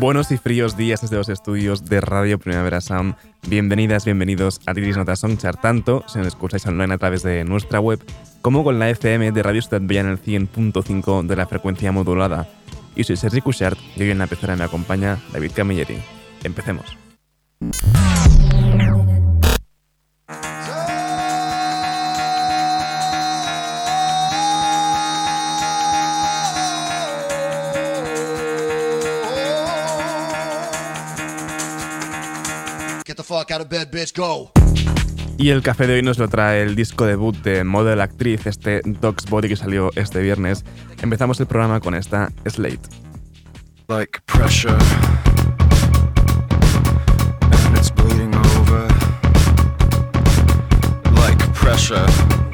Buenos y fríos días desde los estudios de Radio Primavera Sound. Bienvenidas, bienvenidos a Tiris Nota Songchart, tanto si nos escucháis online a través de nuestra web como con la FM de Radio Ciudad Bella en el 100.5 de la frecuencia modulada. Yo soy Sergi Cushart y hoy en la pecera me acompaña David Camilleri. Empecemos. fuck out of bed, bitch, go. Y el café de hoy nos lo trae el disco debut de Model Actriz, este Dog's Body que salió este viernes. Empezamos el programa con esta Slate. Pressure. Like pressure.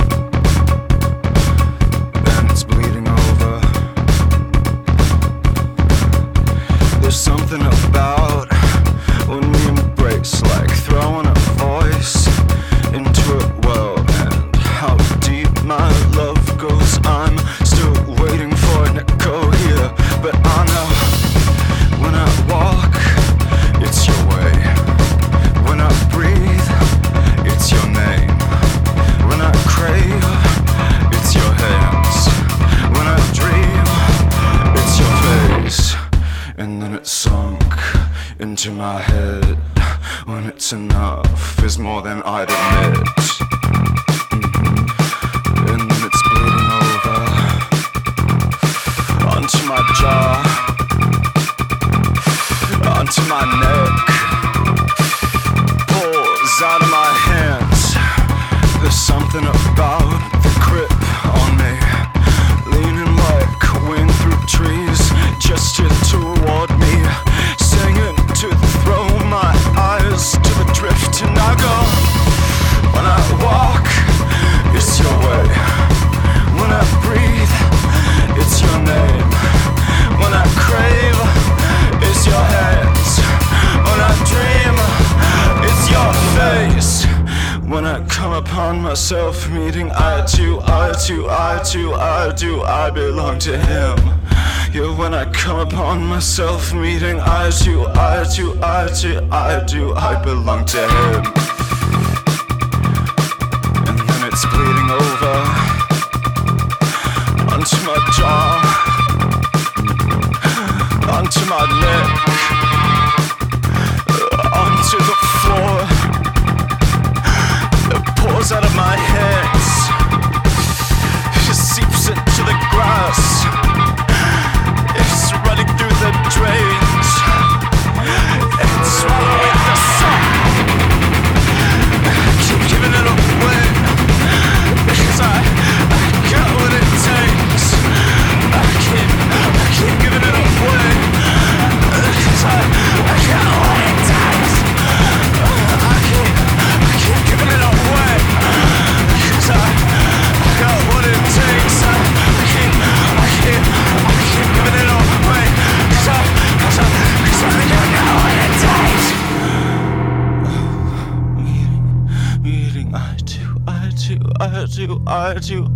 you.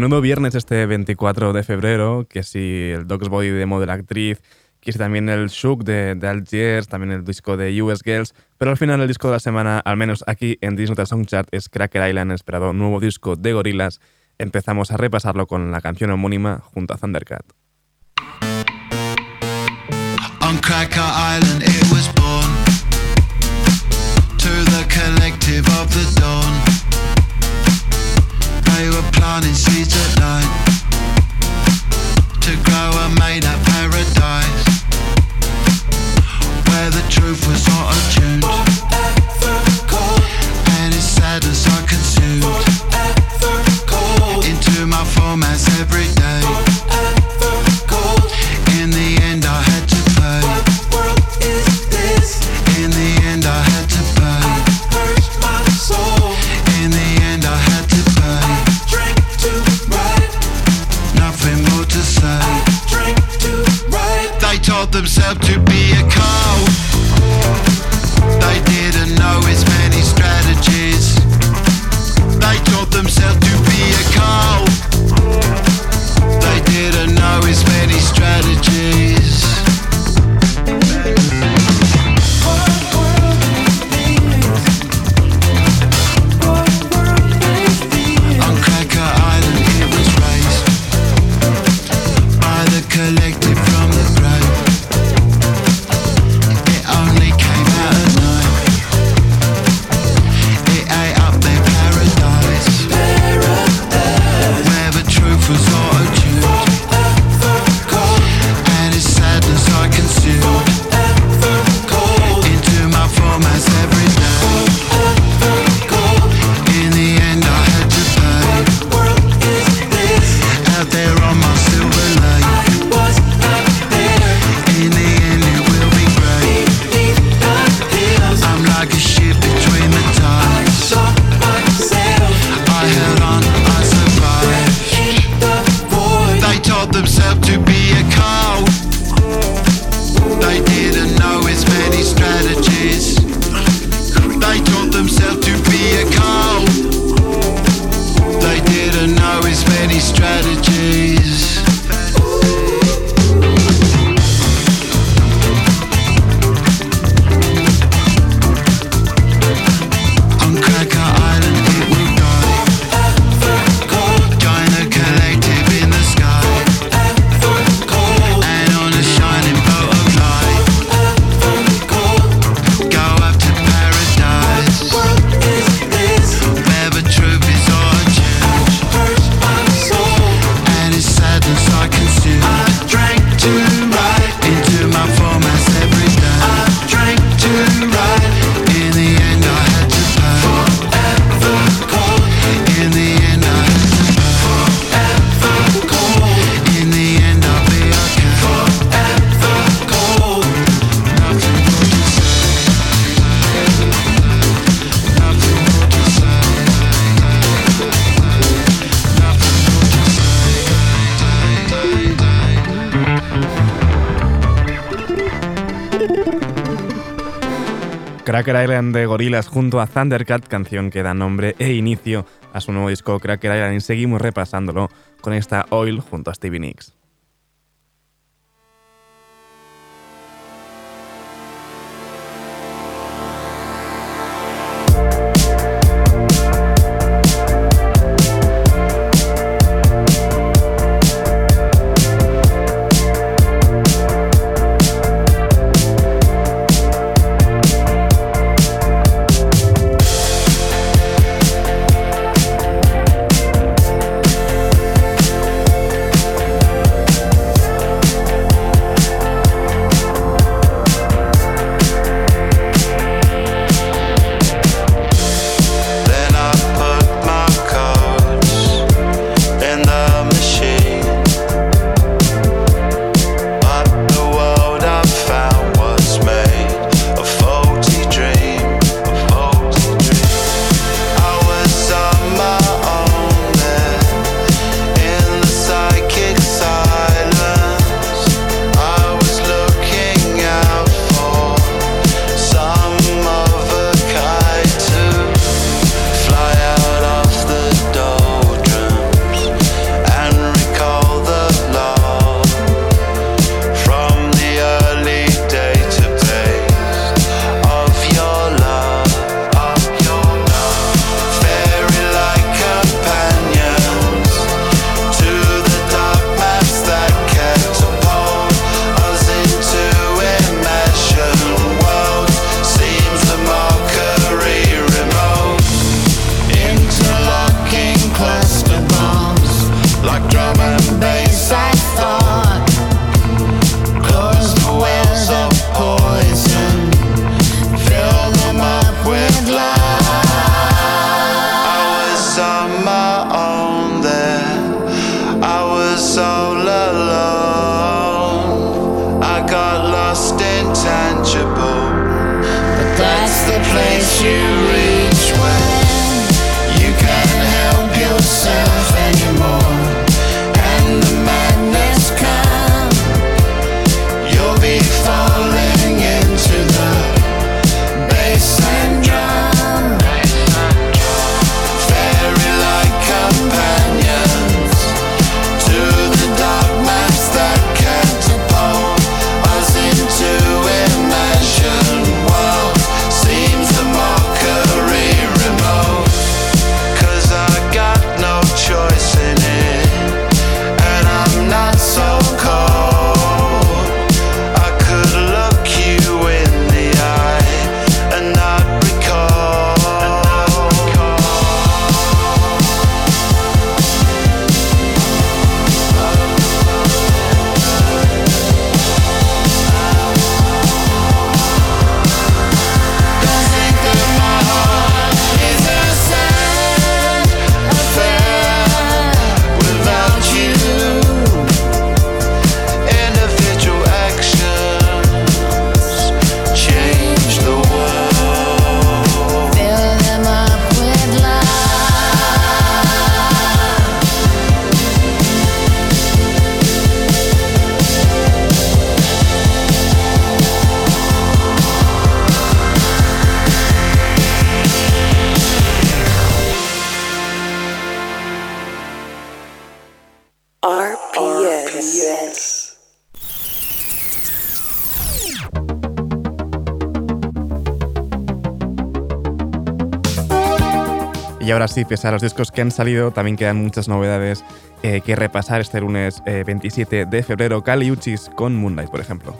menudo viernes este 24 de febrero, que si el Dogs Body de Model Actriz, que si también el Shook de, de Algiers, también el disco de US Girls, pero al final el disco de la semana, al menos aquí en Disney Song Chart, es Cracker Island, esperado nuevo disco de Gorillaz. Empezamos a repasarlo con la canción homónima junto a Thundercat. Cracker Island de Gorilas junto a Thundercat, canción que da nombre e inicio a su nuevo disco Cracker Island y seguimos repasándolo con esta Oil junto a Stevie Nicks. Ahora sí, pese a los discos que han salido, también quedan muchas novedades eh, que repasar este lunes 27 de febrero. Kali Uchis con Moonlight, por ejemplo.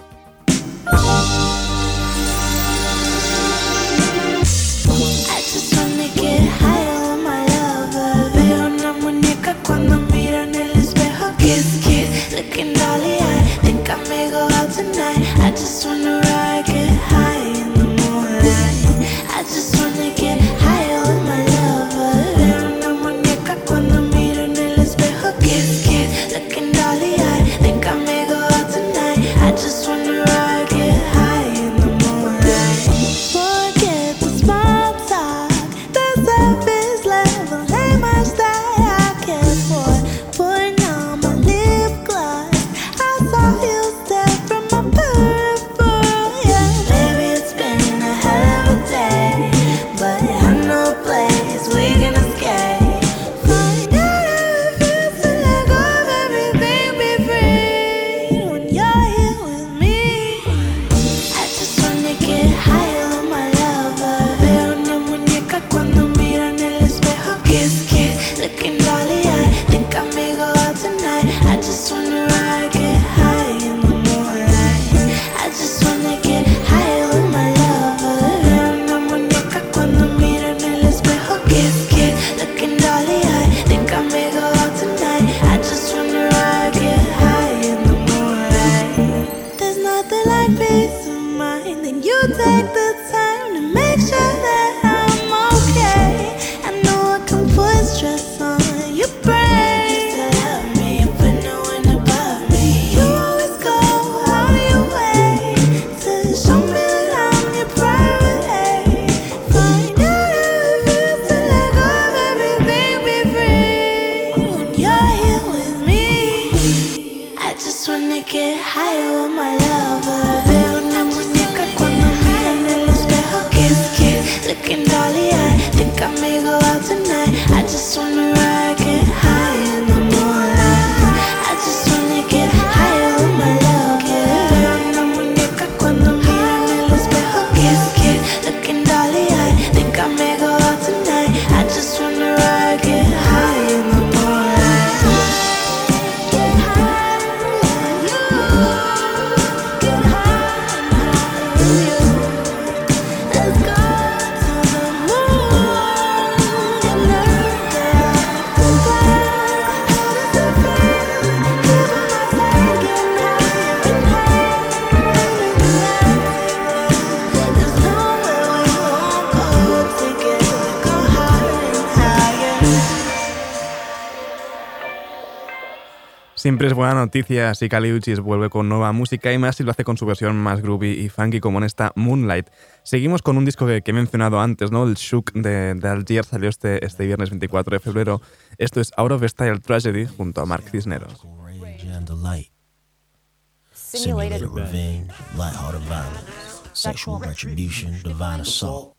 Siempre es buena noticia si Uchis vuelve con nueva música y más y lo hace con su versión más groovy y funky como en esta Moonlight. Seguimos con un disco que, he mencionado antes, ¿no? El Shook de, de Algier salió este, este viernes 24 de febrero. Esto es Out of Style Tragedy junto a Mark Cisneros. Simulated revenge, lighthearted violence, sexual retribution, divine assault,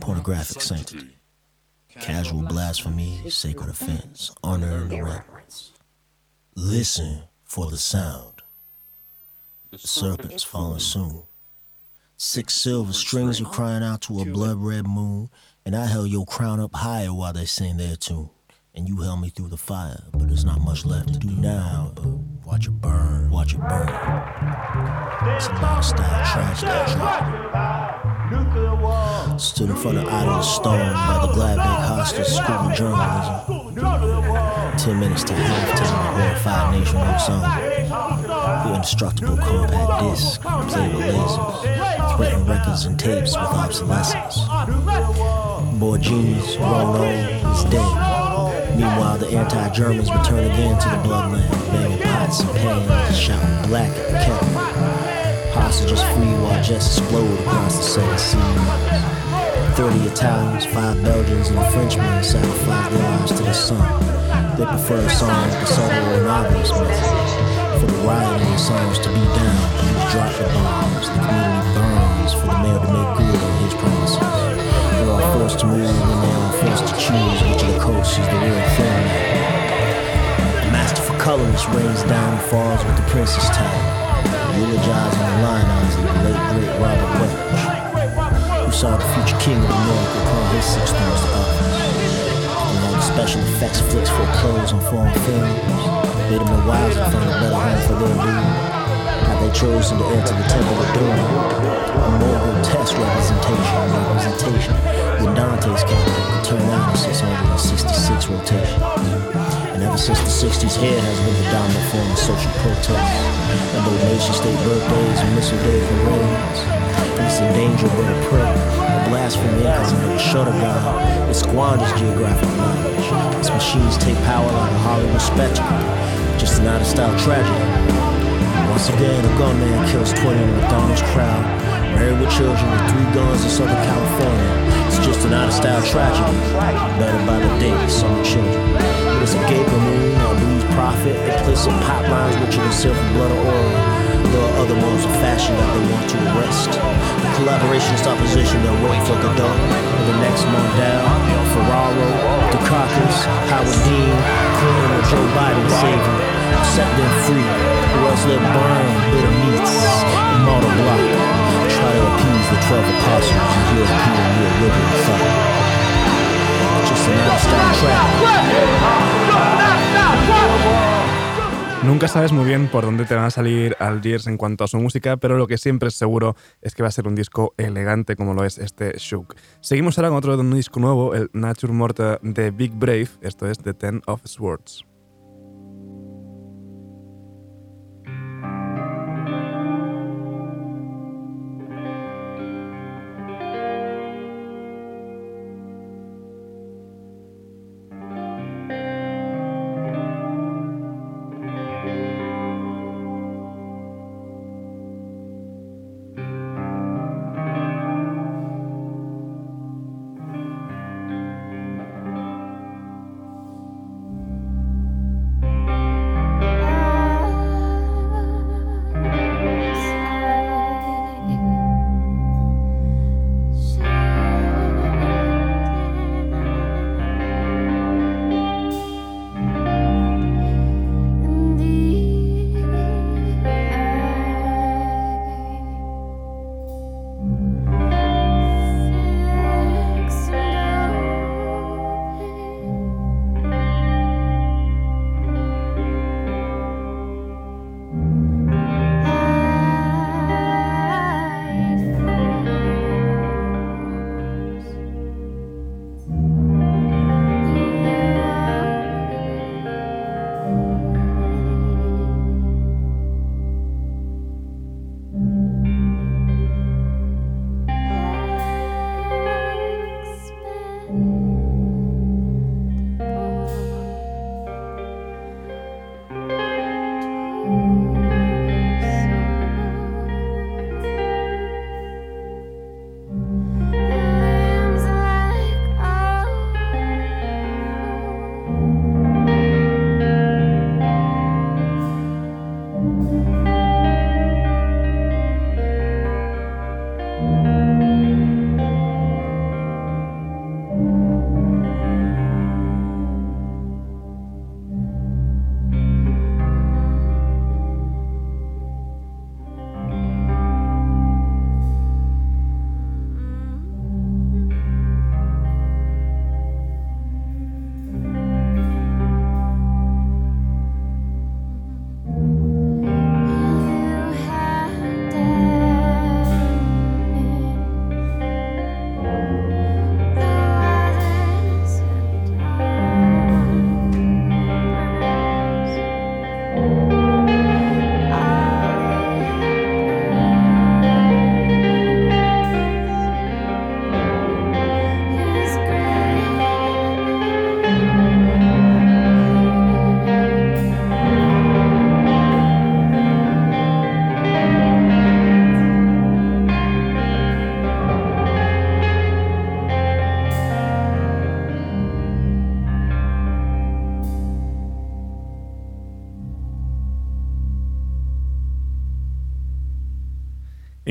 pornographic sanctity, casual blasphemy, sacred offense, honor and reverence. Listen for the sound. The serpent's falling soon. Six silver strings are crying out to a blood red moon, and I held your crown up higher while they sing their tune. And you held me through the fire, but there's not much left to do now. But watch it burn, watch it burn. It's a lifestyle tragedy. Stood in front of Idle Stone by the Gladbeck Hostel School of Journalism. Ten minutes to halftime, a horrified nation of song. The indestructible compact disc, played with lasers, threatened records and tapes with obsolescence. Boy genius, grown old, is dead. Meanwhile, the anti-Germans return again to the bloodland, banging pots and pans, shouting black at the kettle. Hostages free while jets explode across the seven seas. Thirty Italians, five Belgians, and a Frenchman their lives to the sun. They prefer songs the subtle and obvious message. For the rioting songs to be down, you drop the bombs. The community burns for the mayor to make good on his promises. They're all forced to move and they are forced to choose which of the coasts is the real thing. The master for colors rains down and falls with the princess tag eulogizing and lionizing the late great Robert Welch, who saw the future king of America call his six stones to office. special effects flicks for clothes on foreign films. Made them the wives to find a better home for their dude. How they chosen to enter the temple of doom. A more grotesque representation, representation than Dante's capital could turn out in 666 rotation. And ever since the 60s, here has been the dominant form of social protest. And though nation state birthdays and missile day parades, it's in danger but a prey. A blasphemy of the shutter God. It squanders geographic knowledge. Its machines take power like a Hollywood spectacle. Just an out of style tragedy. Once again, a gunman kills 20 in a McDonald's crowd. Married with children with three guns in Southern California. It's just an out of style tragedy. Better by the day, some children. It's a gaping wound, a blues prophet, implicit pop lines richer than silver blood or oil. There are other modes of fashion that they want to arrest. The collaborationist opposition that wait for Godot, or the next Mondale, Ferraro, Dukakis, Howard Dean, Clinton, or Joe Biden saving. Set them free, or else they'll burn bitter meats and mortar the 12 apostles and European neoliberal thought. Just an out-style track. Nunca sabes muy bien por dónde te van a salir Algiers en cuanto a su música, pero lo que siempre es seguro es que va a ser un disco elegante como lo es este Shook. Seguimos ahora con otro de un disco nuevo, el Nature Morta de Big Brave, esto es The Ten of Swords.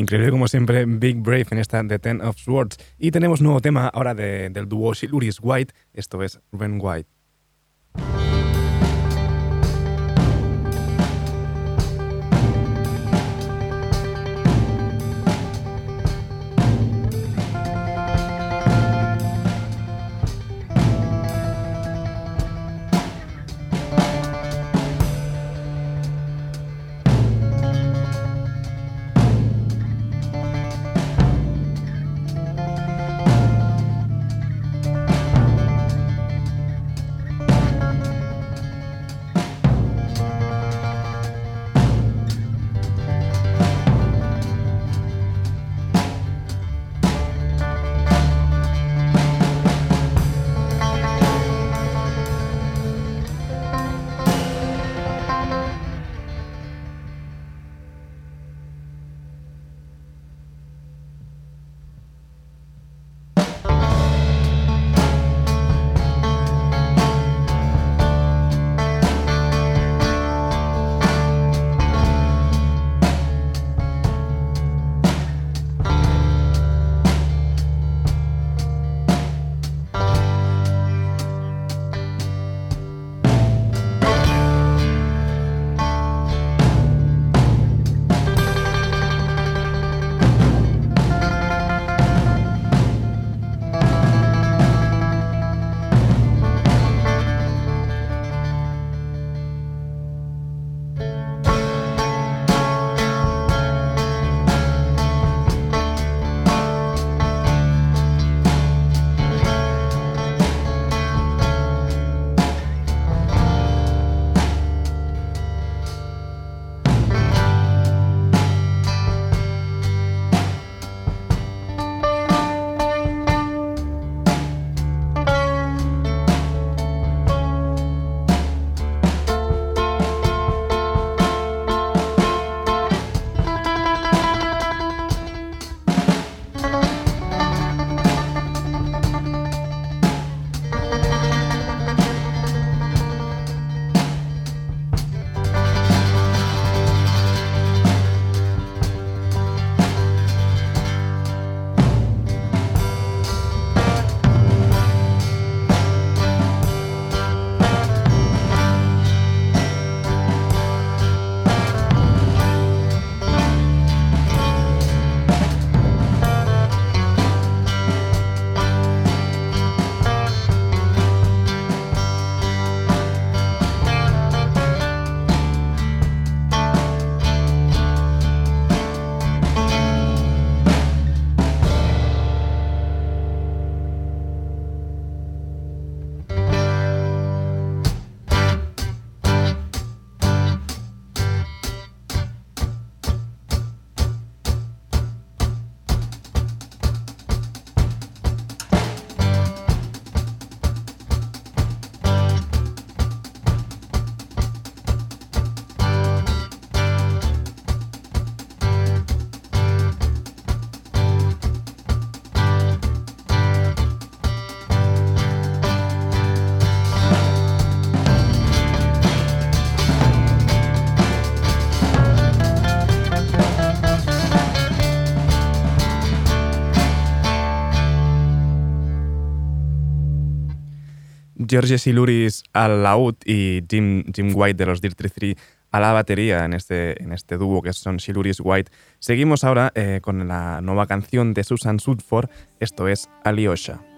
Increíble como siempre Big Brave en esta The Ten of Swords. Y tenemos nuevo tema ahora de- del dúo Siluris White, esto es Ren White. George Siluris al laúd y Jim, Jim White de los Dirty Three a la batería en este, en este dúo que son Siluris White. Seguimos ahora eh, con la nueva canción de Susan Sudford, esto es Alyosha.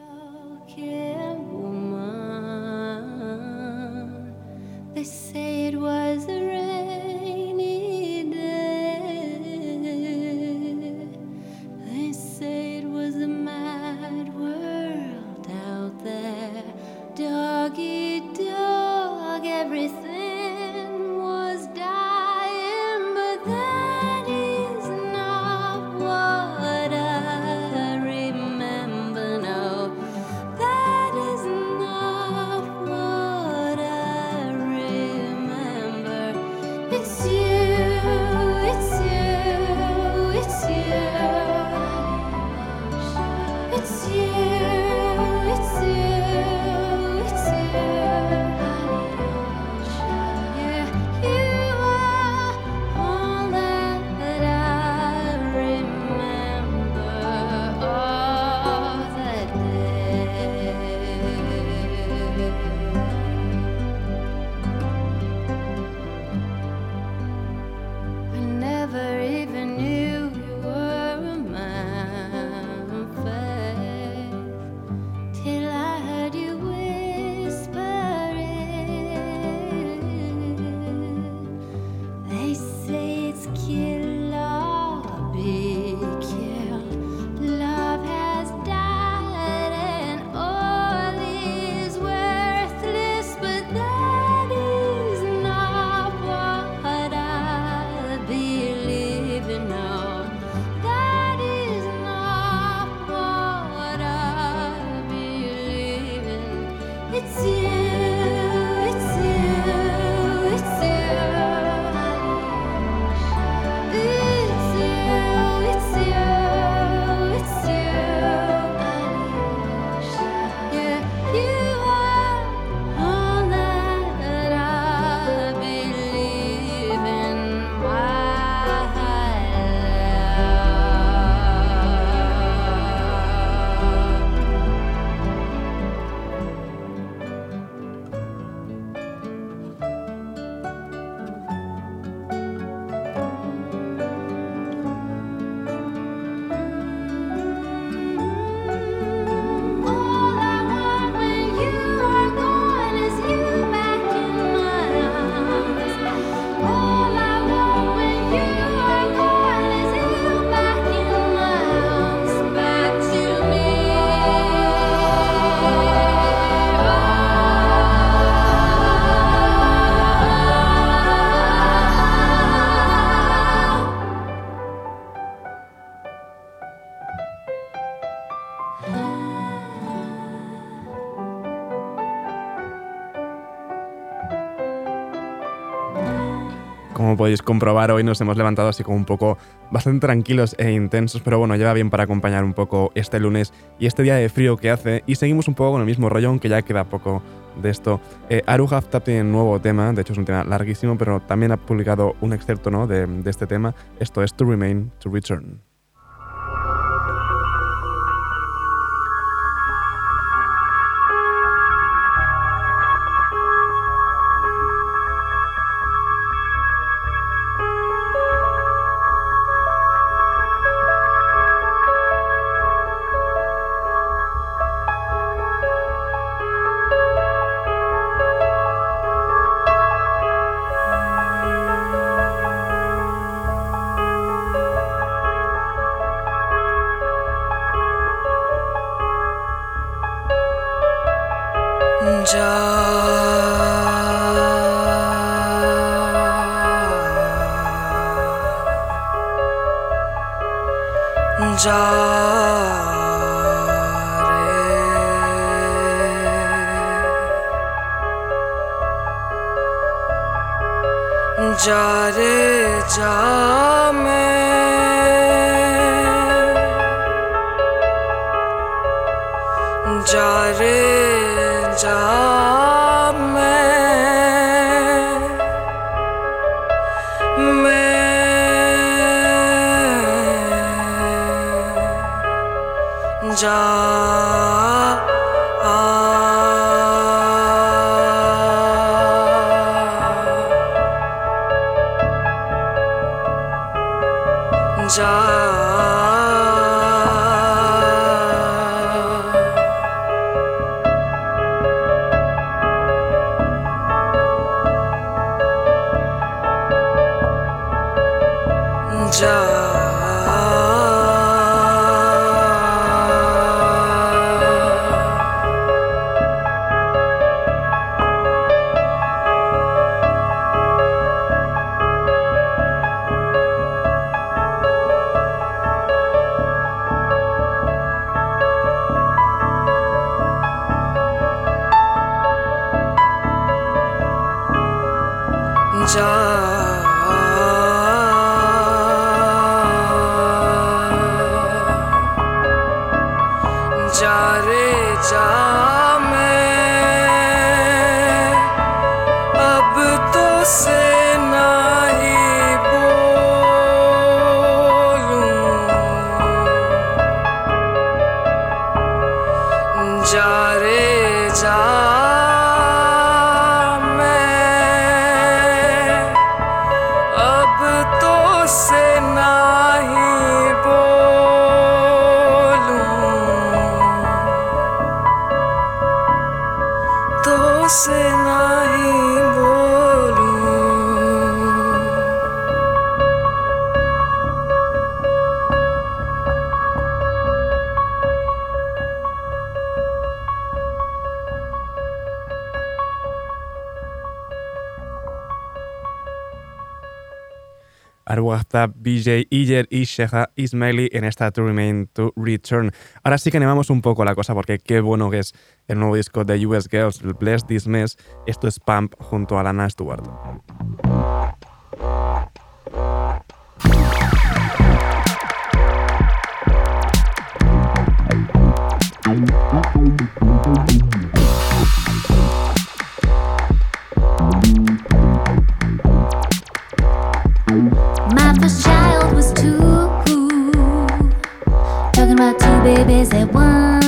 Podéis comprobar, hoy nos hemos levantado así como un poco bastante tranquilos e intensos, pero bueno, lleva bien para acompañar un poco este lunes y este día de frío que hace. Y seguimos un poco con el mismo rollo, aunque ya queda poco de esto. Eh, Aru Haftap tiene un nuevo tema, de hecho es un tema larguísimo, pero también ha publicado un excerto ¿no? de este tema. Esto es To Remain, To Return. shine. BJ Iyer y Sheha Ismaili en esta To Remain to Return. Ahora sí que animamos un poco la cosa porque qué bueno que es el nuevo disco de US Girls, el Bless This Mess. Esto es Pump junto a Lana Stewart. babies at one.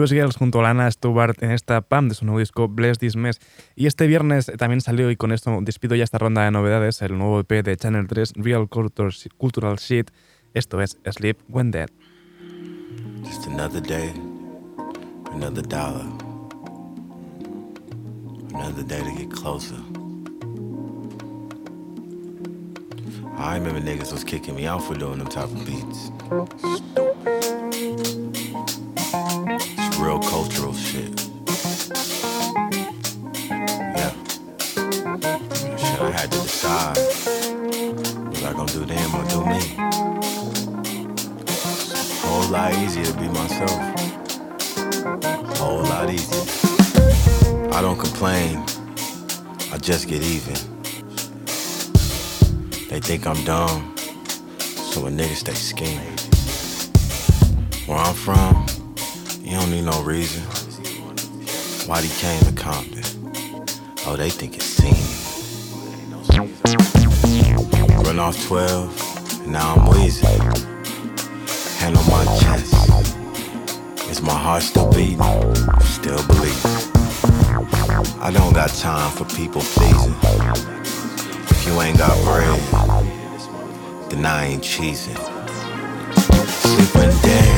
US Girls junto a Lana Stewart en esta PAM de su nuevo disco Bless This Mess. Y este viernes también salió, y con esto despido ya esta ronda de novedades, el nuevo EP de Channel 3, Real Culture- Cultural Shit. Esto es Sleep When Dead. Just another day, another dollar, another day to get closer. I remember niggas was kicking me out for doing them type of beats. It's real cultural shit. Yeah. Shit, I had to decide. Was I gonna do them or do me? Whole lot easier to be myself. Whole lot easier. I don't complain. I just get even. They think I'm dumb, so a nigga stay scheming. Where I'm from, you don't need no reason. Why he came to Compton? Oh, they think it's seen. Run off 12, and now I'm wheezing. Hand on my chest. Is my heart still beating? Still believe. I don't got time for people pleasing. If you ain't got bread, then I ain't cheesing. Sleeping dead.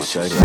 是小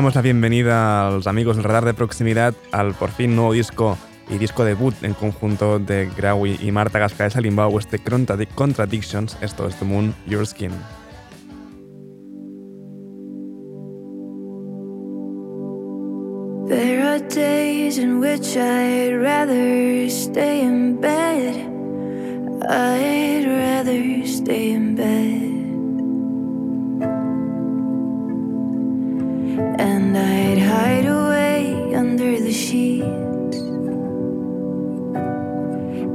damos la bienvenida a los amigos del Radar de Proximidad al por fin nuevo disco y disco debut en conjunto de Graui y Marta Gasca de Limbao, este Contradic- Contradictions, esto es The Moon, Your Skin. I'd rather stay in bed. And I'd hide away under the sheets.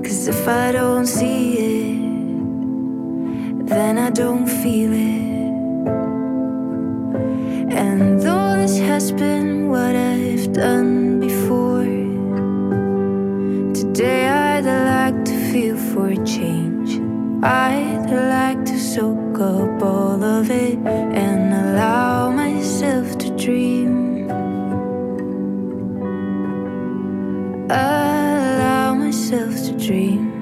Cause if I don't see it, then I don't feel it. And though this has been what I've done before, today I'd like to feel for a change. I'd like to soak up all of it and allow myself to dream. Allow myself to dream.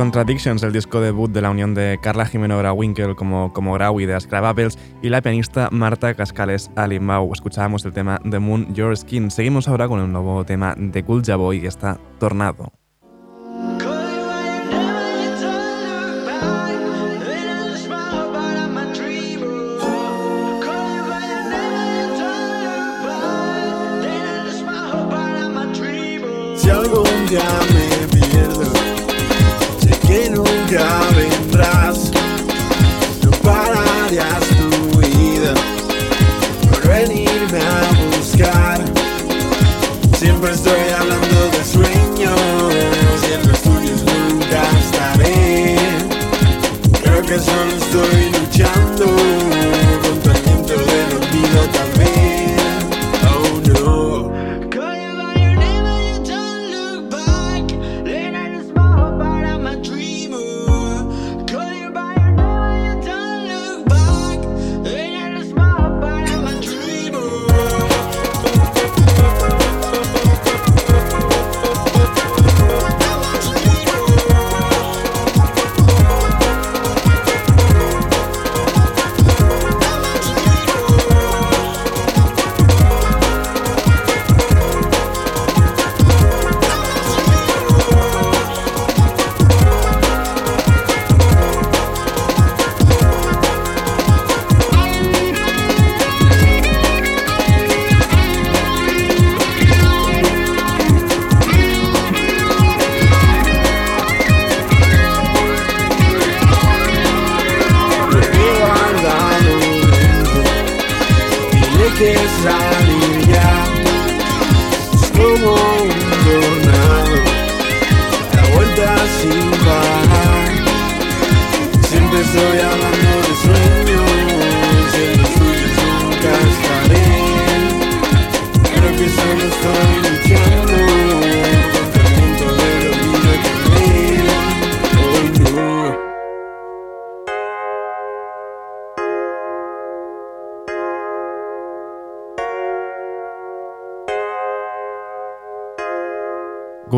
Contradictions, el disco debut de la unión de Carla Jimeno Grawinkel como, como Grawi de las y la pianista Marta Cascales Alimau. Escuchábamos el tema The Moon Your Skin. Seguimos ahora con el nuevo tema de Kulja Boy que está Tornado. Si algún día Siempre estoy hablando de sueños y en los tuyos nunca estaré. Creo que solo estoy luchando.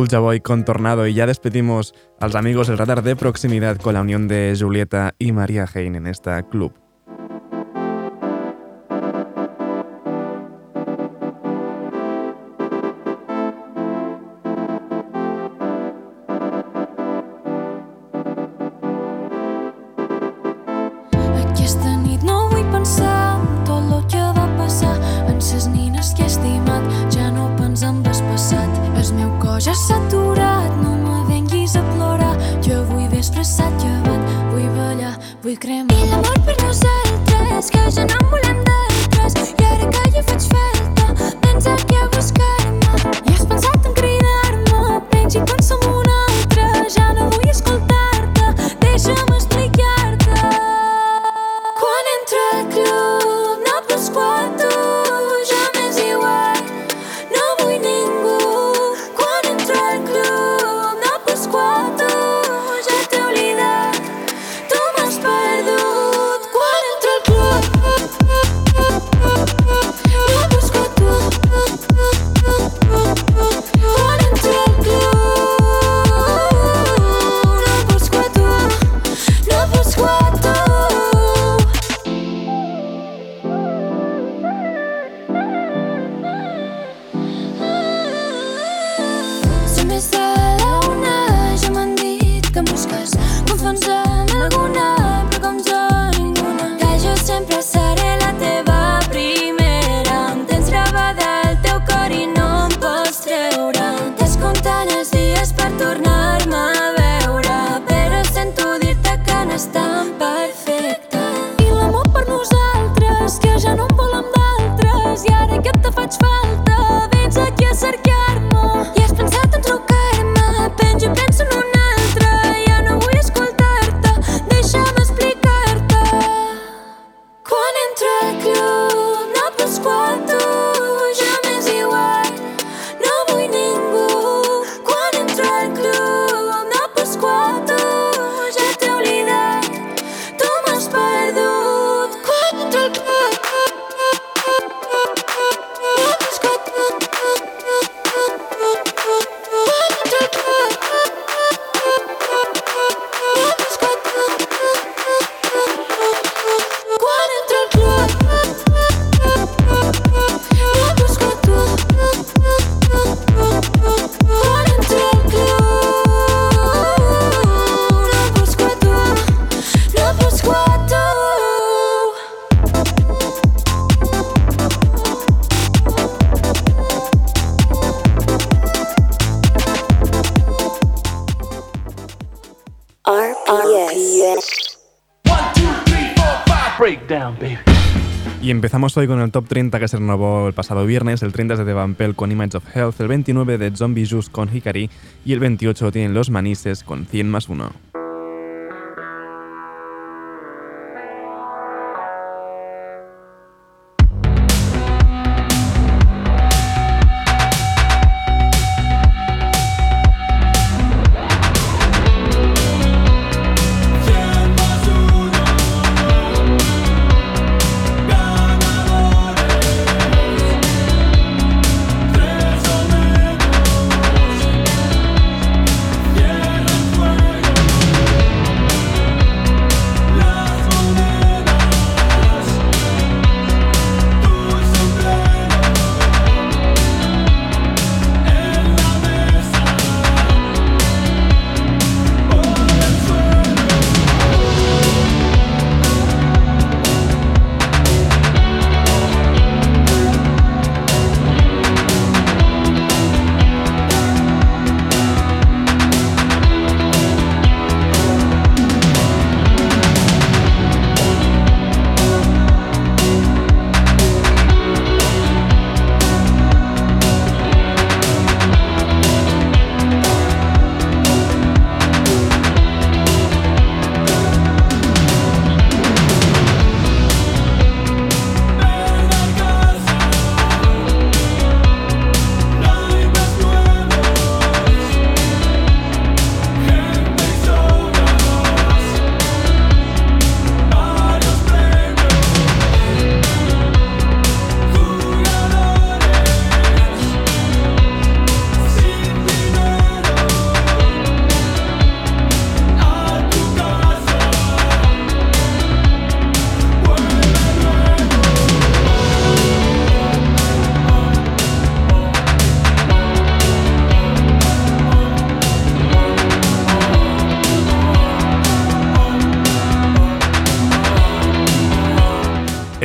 Bulja Boy con Tornado y ya despedimos a los amigos del radar de proximidad con la unión de Julieta y María Hein en esta Club Y empezamos hoy con el top 30 que se renovó el pasado viernes. El 30 es de The Vampel con Image of Health, el 29 de Zombie Juice con Hikari y el 28 tienen Los Manises con 100 más 1.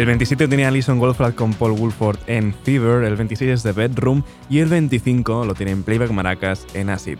27 tenía Alison Goldfrapp con Paul Woolford en Fever, el 26 es The Bedroom y el 25 lo tiene en Playback Maracas en Acid.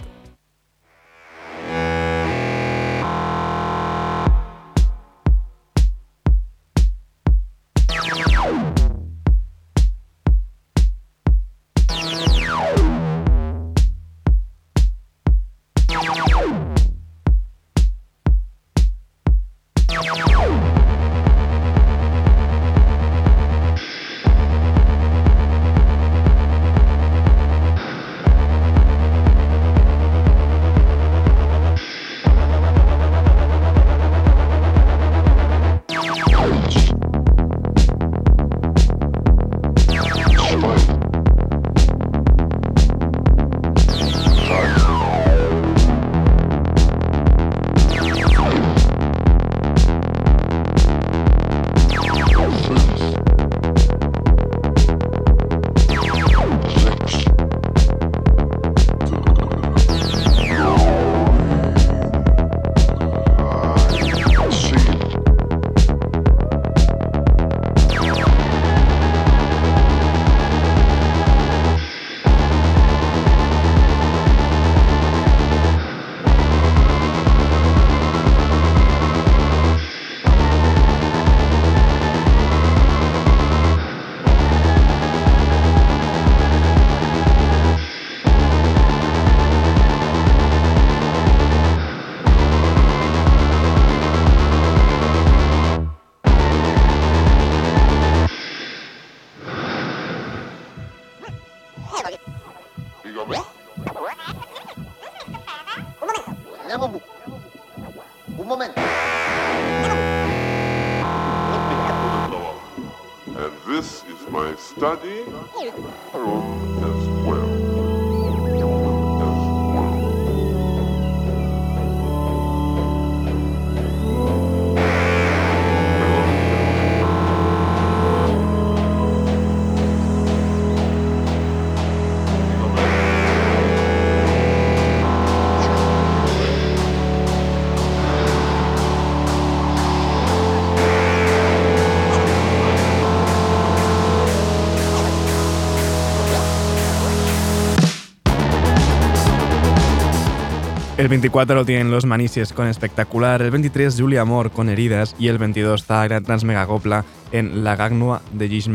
El 24 lo tienen los Manises con Espectacular, el 23 Julia Amor con Heridas y el 22 Zagra Transmegacopla en La Gagnua de Gish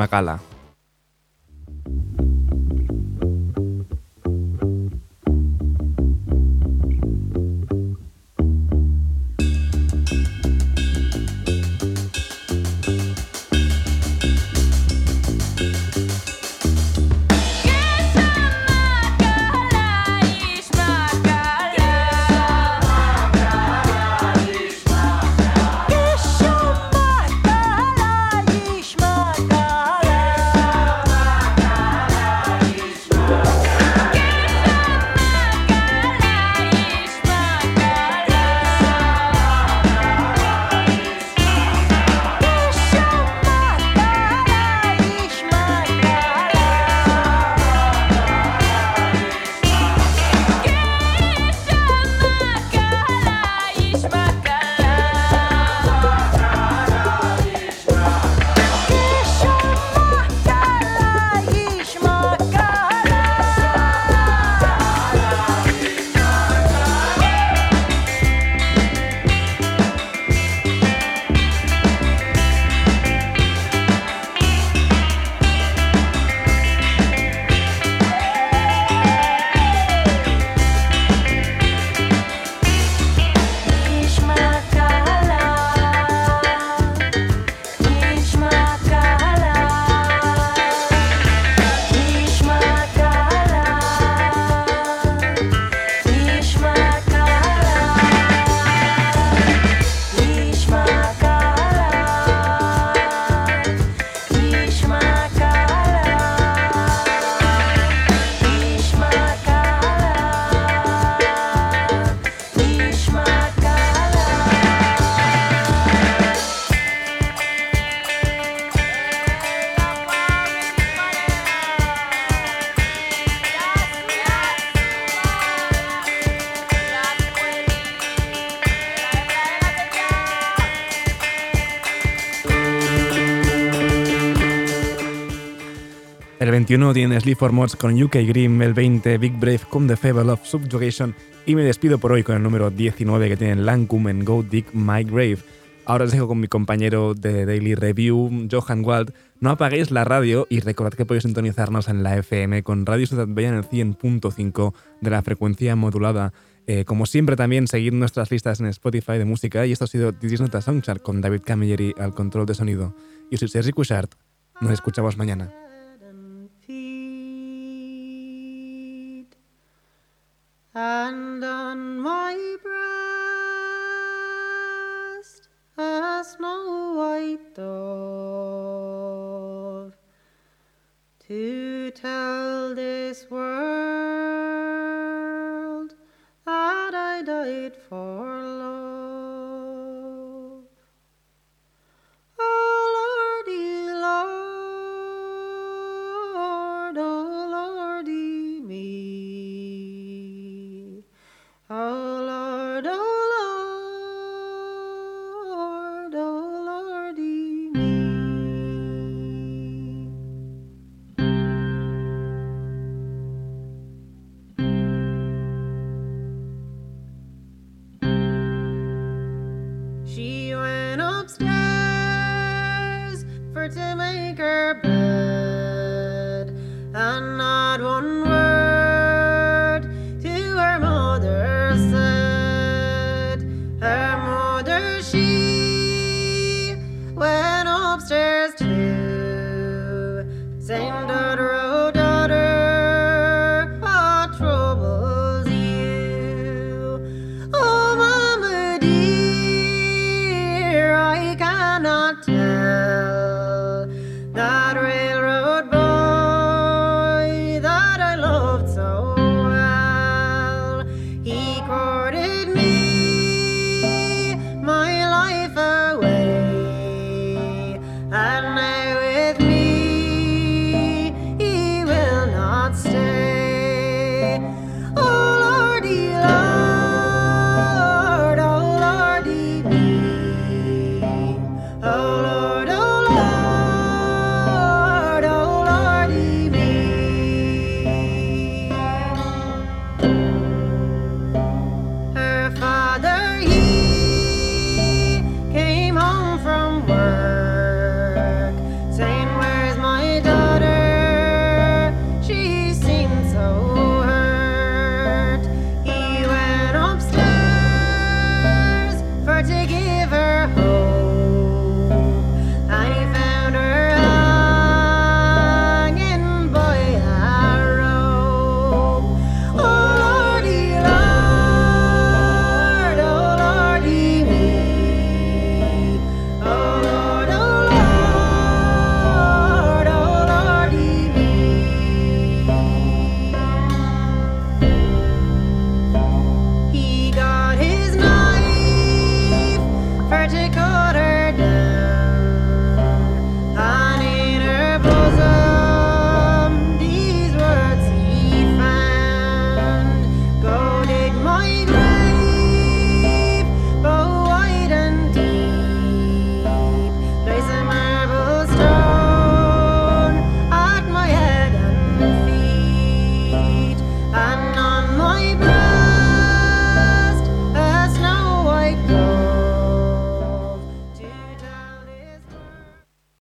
21 tiene Sleep for Mods con UK Grim, el 20 Big Brave con The Fable of Subjugation y me despido por hoy con el número 19 que tiene Lancome en Go Dig My Grave. Ahora os dejo con mi compañero de Daily Review, Johan Wald. No apaguéis la radio y recordad que podéis sintonizarnos en la FM con Radio Ciudad Bella en el 100.5 de la frecuencia modulada. Eh, como siempre también seguid nuestras listas en Spotify de música y esto ha sido This is Not a Soundchart con David Camilleri al control de sonido. Yo soy Sergi Cushart. Nos escuchamos mañana. And on my breast a snow white dove to tell this world that I died for